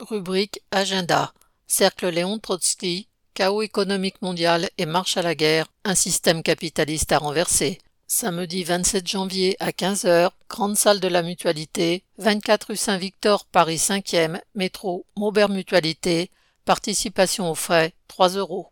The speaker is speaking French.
Rubrique Agenda. Cercle Léon Trotsky. Chaos économique mondial et marche à la guerre. Un système capitaliste à renverser. Samedi 27 janvier à 15h, grande salle de la Mutualité, 24 rue Saint-Victor, Paris 5e, métro Maubert Mutualité, participation aux frais, 3 euros.